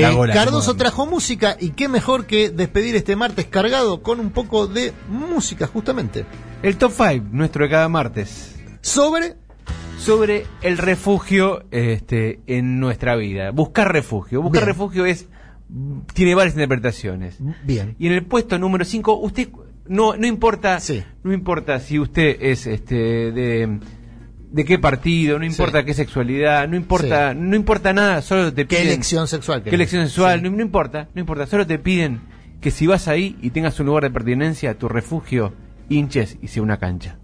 Eh, gola. Cardoso trajo música y qué mejor que despedir este martes cargado con un poco de música justamente. El top 5, nuestro de cada martes. Sobre Sobre el refugio este, en nuestra vida. Buscar refugio. Buscar Bien. refugio es. Tiene varias interpretaciones. bien. Y en el puesto número 5, usted no, no importa, Sí. no importa si usted es este de, de qué partido, no importa Sí. qué sexualidad, no importa, no importa nada, solo te ¿Qué piden elección sexual? qué elección sexual, no importa, no importa, solo te piden que si vas ahí y tengas un lugar de pertinencia, tu refugio, hinches y sea una cancha.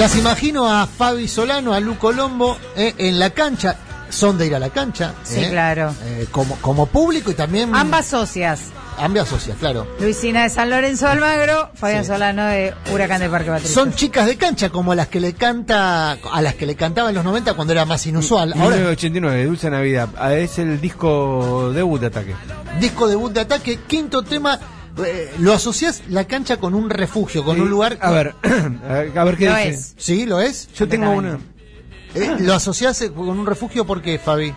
Las imagino a Fabi Solano, a Lu Colombo eh, en la cancha. Son de ir a la cancha. Sí, eh, claro. eh, como, como público y también. Ambas socias. Ambas socias, claro. Luisina de San Lorenzo de Almagro, Fabián Sí. Solano de Huracán de Parque Patricios. Son chicas de cancha como a las que le canta, a las que le cantaba en los 90 cuando era más inusual. Ahora, 1989, Dulce Navidad, Ah, es el disco debut de ataque. disco debut de ataque, quinto tema. Eh, lo asocias la cancha con un refugio, con Sí, un lugar. A ver, a ver qué Lo dice. es. Sí, lo es. Yo tengo una. Eh, lo asocias eh, con un refugio porque, Fabi.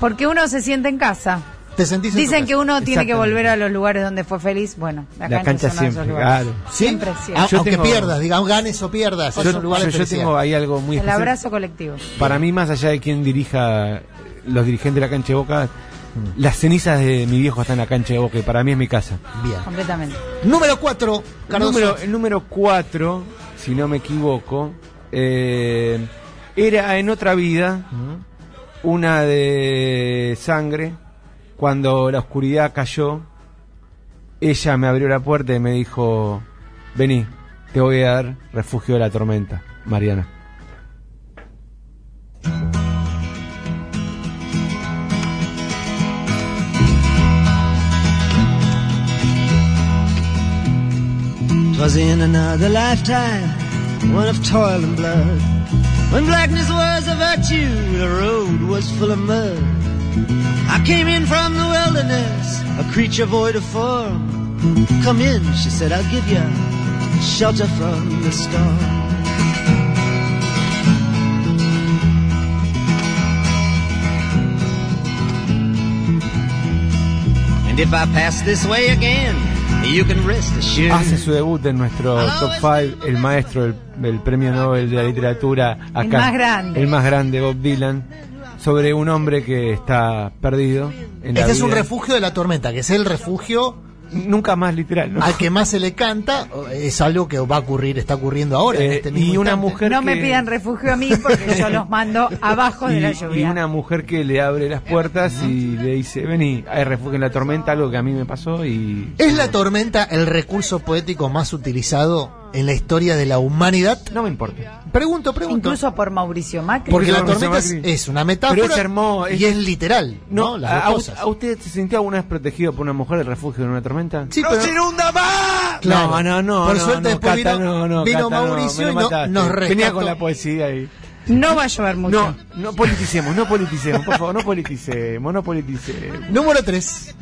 Porque uno se siente en casa. ¿Te sentís en tu Dicen casa? que uno tiene que volver a los lugares donde fue feliz. Bueno, la, La cancha siempre, lugares. claro. ¿Sí? Siempre, Ah, siempre. Yo aunque tengo- pierdas, digamos, ganes o pierdas. es Yo, un lugar de yo- yo felicidad. tengo ahí algo muy El especial. abrazo colectivo. Para mí, más allá de quien dirija los dirigentes de la cancha de Boca, las cenizas de mi viejo están en la cancha de Boca y para mí es mi casa. Bien. Completamente. Número 4, El Cardoso. número, el número 4, si no me equivoco, eh, era en otra vida una de sangre. Cuando la oscuridad cayó, ella me abrió la puerta y me dijo, vení, te voy a dar refugio de la tormenta, Mariana. Twas in another lifetime, one of toil and blood. When blackness was a virtue, the road was full of mud. I came in from the wilderness, a creature void of form. Come in, she said, I'll give you shelter from the storm. And if I pass this way again, Hace su debut en nuestro top 5 el maestro del, del premio Nobel de la literatura acá. El más grande. El más grande, Bob Dylan. Sobre un hombre que está perdido en la Este es un vida. refugio de la tormenta, que es el refugio Nunca más literal, ¿no? al que más se le canta. Es algo que va a ocurrir, está ocurriendo ahora en Eh, este mismo y una instante. mujer No me pidan refugio a mí porque yo los mando abajo de y, la y lluvia. una mujer que le abre las puertas y le dice, vení, hay refugio en la tormenta, algo que a mí me pasó y... ¿Es la tormenta el recurso poético más utilizado en la historia de la humanidad? No me importa. Pregunto, pregunto. Incluso por Mauricio Macri. Porque la Mauricio tormenta es, Macri. es una metáfora Pero es hermoso, es- y es literal, ¿no? Las a, dos a- cosas. ¿a usted se sintió alguna vez protegido por una mujer del refugio en una tormenta? Sí, pero- inunda más! Claro. No, no, no. Por no, suerte no, después Cata, vino- no, no, vino Cata, no, Mauricio me y no- mataste. nos Venía rescató. con la poesía ahí. No va a llover mucho. No, no politicemos, no politicemos, por favor, no politicemos, no politicemos. Número 3.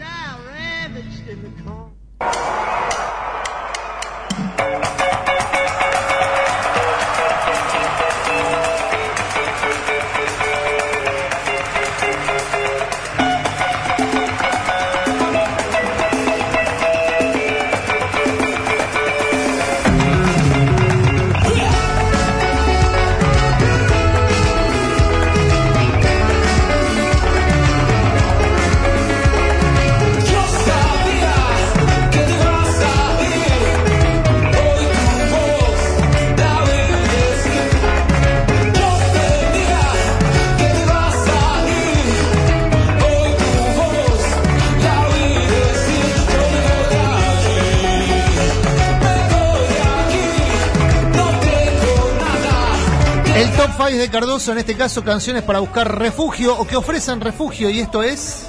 Fáez de Cardoso, en este caso canciones para buscar refugio o que ofrecen refugio, y esto es.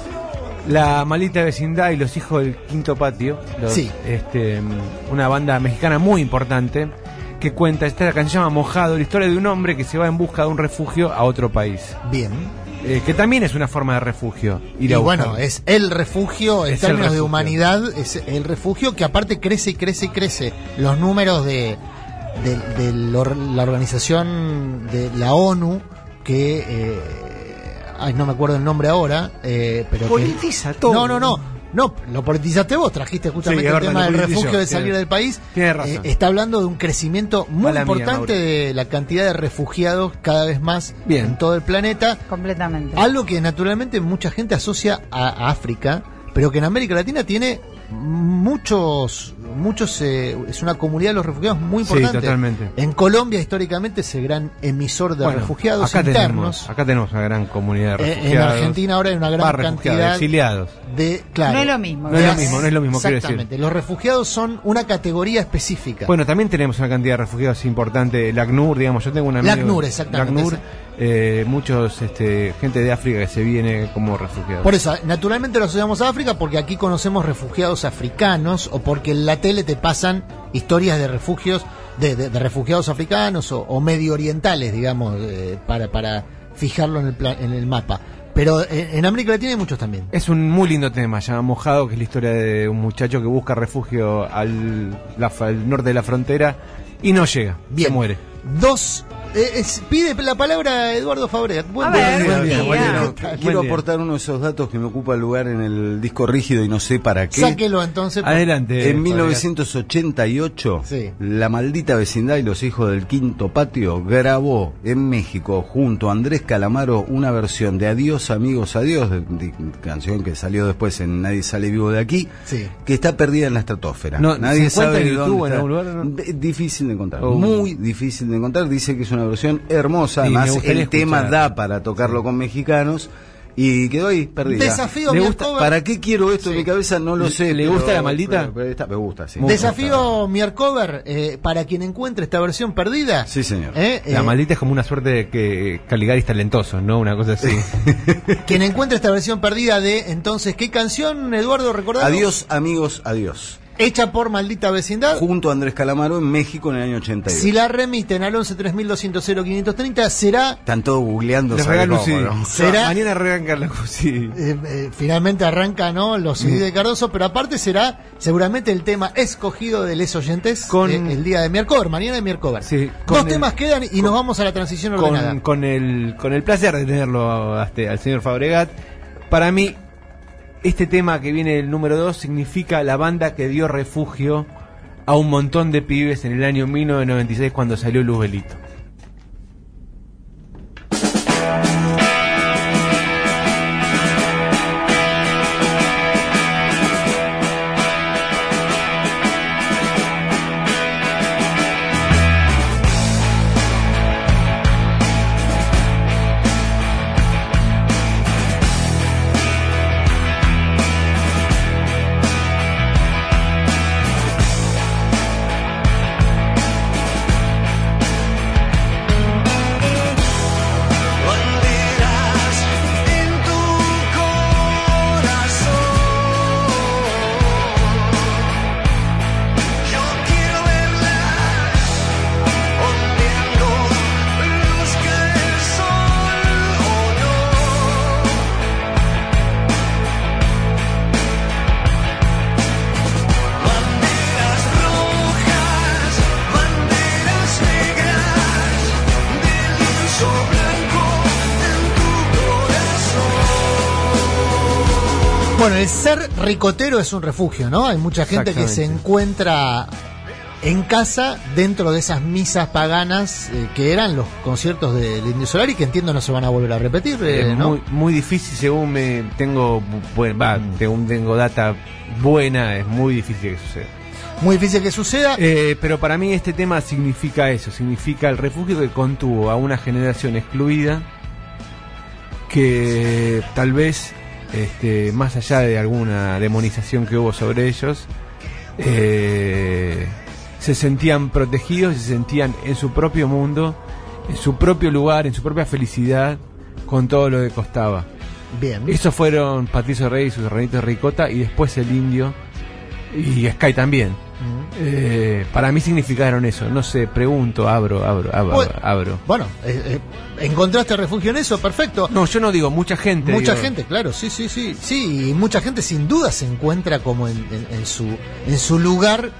La maldita vecindad y los hijos del quinto patio. los- Sí. Este, una banda mexicana muy importante que cuenta, esta canción se llama Mojado, la historia de un hombre que se va en busca de un refugio a otro país. Bien. Eh, que también es una forma de refugio. Ir Y a bueno, es el refugio, en Es términos de humanidad, es el refugio que aparte crece y crece y crece. Los números de, de- de la organización de la ONU, que. eh, ay, no me acuerdo el nombre ahora, eh, pero. que- Politiza todo. No, no, no. No, lo politizaste vos, trajiste justamente Sí, el verdad, tema del refugio de salir tiene- del país. tiene razón. Eh, está hablando de un crecimiento muy Mala importante de la cantidad de refugiados cada vez más Bien. en todo el planeta. Completamente. Algo que naturalmente mucha gente asocia a, a África, pero que en América Latina tiene muchos, muchos, eh, es una comunidad de los refugiados muy Sí, importante. totalmente. En Colombia históricamente es el gran emisor de Bueno, refugiados acá internos. Tenemos, acá tenemos una gran comunidad de Eh, refugiados. en Argentina ahora hay una gran cantidad exiliados. de, claro, No es lo mismo, No es lo mismo, no es lo mismo, quiero decir. Exactamente. Los refugiados son una categoría específica. Bueno, también tenemos una cantidad de refugiados importante. El ACNUR, digamos, yo tengo un amigo. El ACNUR, exactamente. Eh, muchos, este, gente de África que se viene como refugiados. Por eso, naturalmente lo asociamos a África porque aquí conocemos refugiados africanos o porque en la tele te pasan historias de refugios, de, de- de refugiados africanos o, o medio orientales, digamos, eh, para, para fijarlo en el, pla- en el mapa. Pero eh, en América Latina hay muchos también. Es un muy lindo tema, llama Mojado, que es la historia de un muchacho que busca refugio al, la- al norte de la frontera y no llega, Bien. se muere. Dos. Eh, es- pide la palabra Eduardo Fabregat. Buen A día, buen quiero día. aportar uno de esos datos que me ocupa el lugar en el disco rígido y no sé para qué. Sáquelo entonces. por- Adelante. En Fabregat. 1988, Sí. la maldita vecindad y los hijos del quinto patio grabó en México junto a Andrés Calamaro una versión de Adiós amigos adiós, de- de- canción que salió después en Nadie sale vivo de aquí, Sí. que está perdida en la estratosfera. No, Nadie ¿se encuentra sabe en dónde YouTube, en está. algún lugar, no? Difícil de encontrar, Oh. muy difícil de encontrar. Dice que es una versión hermosa, Sí, además el tema da para tocarlo con mexicanos. Y quedó ahí, perdida. Desafío. ¿Para qué quiero esto Sí. en mi cabeza? No lo ¿Le- sé. le pero- gusta la maldita? pero- pero está- me gusta, sí. Muy Desafío Miercover eh, para quien encuentre esta versión perdida. Sí, señor. Eh, La eh, maldita es como una suerte de que Caligaris talentoso, ¿no? Una cosa así. Quien encuentre esta versión perdida de entonces, ¿qué canción, Eduardo, recordado? Adiós, amigos, adiós. Hecha por Maldita Vecindad. Junto a Andrés Calamaro en México en el año 82. Si la remiten al 11 3200 530 será Están todos googleando. Les. ¿Será? Mañana arrancan la sí. eh, eh, finalmente arranca no los CD de Cardoso, pero aparte será seguramente el tema escogido de les oyentes Con- eh, el día de Miercover, mañana de Miercover. Sí, Dos con el- temas quedan y nos vamos a la transición ordenada. con, con el, con el placer de tenerlo este, al señor Fabregat. Para mí, este tema que viene el número 2 significa la banda que dio refugio a un montón de pibes en el año 1996 cuando salió Luz Belito. Bueno, el ser ricotero es un refugio, ¿no? Hay mucha gente que se encuentra en casa dentro de esas misas paganas eh, que eran los conciertos del Indio Solar y que entiendo no se van a volver a repetir, eh, muy, muy difícil, según me tengo, bueno, va, Mm. según tengo data buena, es muy difícil que suceda. Muy difícil que suceda. Eh, pero para mí este tema significa eso, significa el refugio que contuvo a una generación excluida que tal vez, este, más allá de alguna demonización que hubo sobre ellos, eh, se sentían protegidos, se sentían en su propio mundo en su propio lugar, en su propia felicidad, con todo lo que costaba. Bien. Esos fueron Patricio Rey y sus granitos de ricota y después el indio y Sky también. Eh, para mí significaron eso, no sé, pregunto, abro, abro, abro, Bueno, abro. Bueno, eh, eh, encontraste refugio en eso, perfecto. No, yo no digo mucha gente. Mucha digo. gente, claro, sí, sí, sí, sí, y mucha gente sin duda se encuentra como en, en- en su en su lugar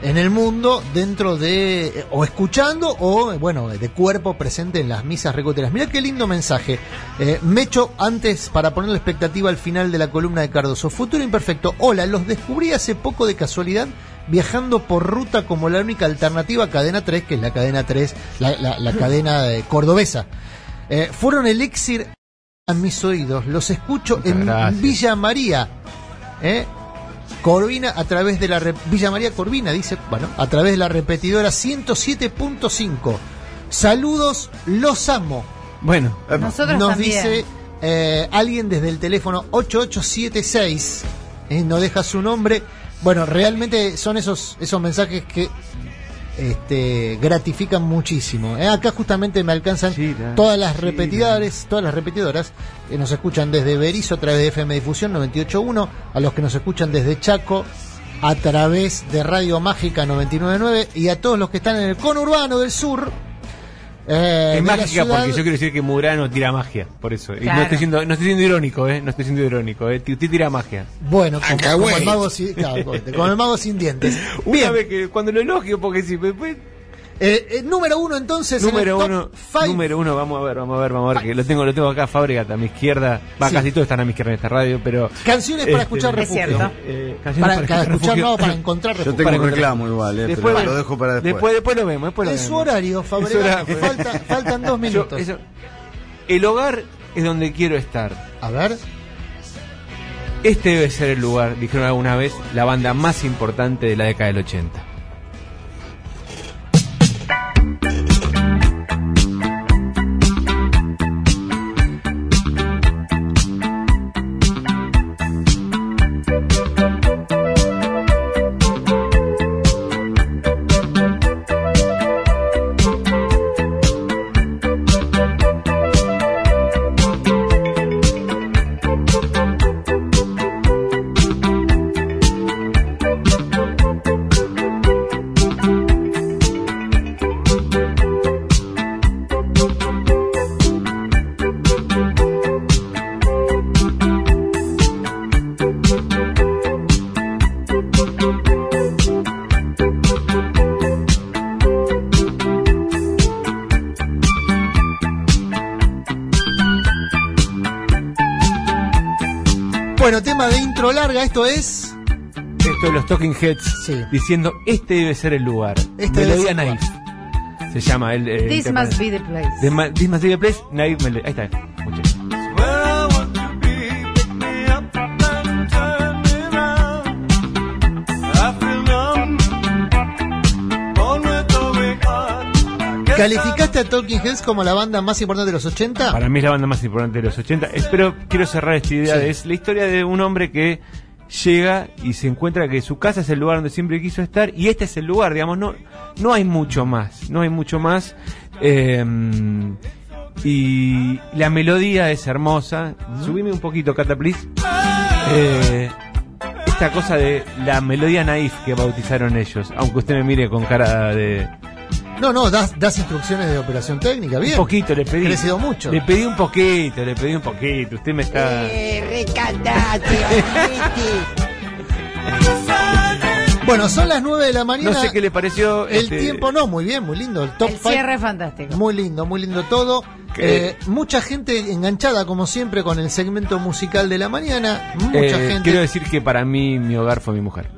en el mundo dentro de eh, o escuchando o bueno de cuerpo presente en las misas recoteras. Mira qué lindo mensaje. Eh, Mecho antes para poner la expectativa al final de la columna de Cardoso. Futuro imperfecto. Hola, los descubrí hace poco de casualidad viajando por ruta como la única alternativa a cadena 3, que es la cadena 3, la, la- la cadena eh, cordobesa. Eh, fueron elixir a mis oídos. Los escucho Muchas en gracias. Villa María. ¿eh? Corvina a través de la Villa María Corvina dice, bueno, a través de la repetidora 107.5. Saludos, los amo. Bueno, Nosotros Nos también. dice eh, alguien desde el teléfono 8876. eh, no deja su nombre. Bueno, realmente son esos esos mensajes que este, gratifican muchísimo. Eh, acá justamente me alcanzan todas las sí, repetidoras, todas las repetidoras que nos escuchan desde Berizo a través de FM Difusión 98.1, a los que nos escuchan desde Chaco a través de Radio Mágica 99.9 y a todos los que están en el conurbano del sur. Eh, es mágica ciudad. porque yo quiero decir que Murano tira magia, por eso. Y no estoy siendo, no estoy siendo irónico, eh, no estoy siendo irónico, eh. Usted tira magia. Bueno, como, Acá, como el mago sin, claro, como el mago sin dientes. Una Bien, vez que cuando lo elogio, porque si después eh, eh, número uno entonces. en número uno, five. número uno, vamos a ver, vamos a ver, vamos a ver, que lo tengo, lo tengo acá, Fábricas a mi izquierda, va, Sí. casi todos están a mi izquierda en esta radio, pero Canciones para Este, escuchar es refugio. cierto. eh, canciones Para, para escuchar, refugio. no, para encontrar Yo refugio. tengo Para un encontrar- reclamo igual, eh, Después, pero lo dejo para después. después, después lo vemos, después lo Es su horario, Es. Falta- faltan dos Yo- minutos. eso- el hogar es donde quiero estar. A ver. Este debe ser el lugar, dijeron alguna vez, la banda más importante de la década del 80. Bueno, tema de intro larga, esto es. Esto de los Talking Heads Sí. diciendo este debe ser el lugar. Este debe Melodía Naive. Se llama el. This must be the place. The This must be the place. Naive Melody. Ahí está. ¿Calificaste a Talking Heads como la banda más importante de los 80? Para mí es la banda más importante de los 80. Espero, quiero cerrar esta idea. Sí. Es la historia de un hombre que llega y se encuentra que su casa es el lugar donde siempre quiso estar y este es el lugar, digamos, no, no hay mucho más, no hay mucho más. Eh, y la melodía es hermosa. Subime un poquito, Cata, please. Eh, esta cosa de la melodía naif que bautizaron ellos, aunque usted me mire con cara de... No, no, das, das instrucciones de operación técnica, bien. Un poquito le pedí. Crecido mucho. Le pedí un poquito, le pedí un poquito. Usted me está... Bueno, son las 9 de la mañana. No sé qué le pareció. El este, tiempo no, muy bien, muy lindo. El top El 5. cierre fantástico. Muy lindo, muy lindo todo. Eh, mucha gente enganchada, como siempre, con el segmento musical de la mañana. Mucha eh, gente. Quiero decir que para mí mi hogar fue mi mujer.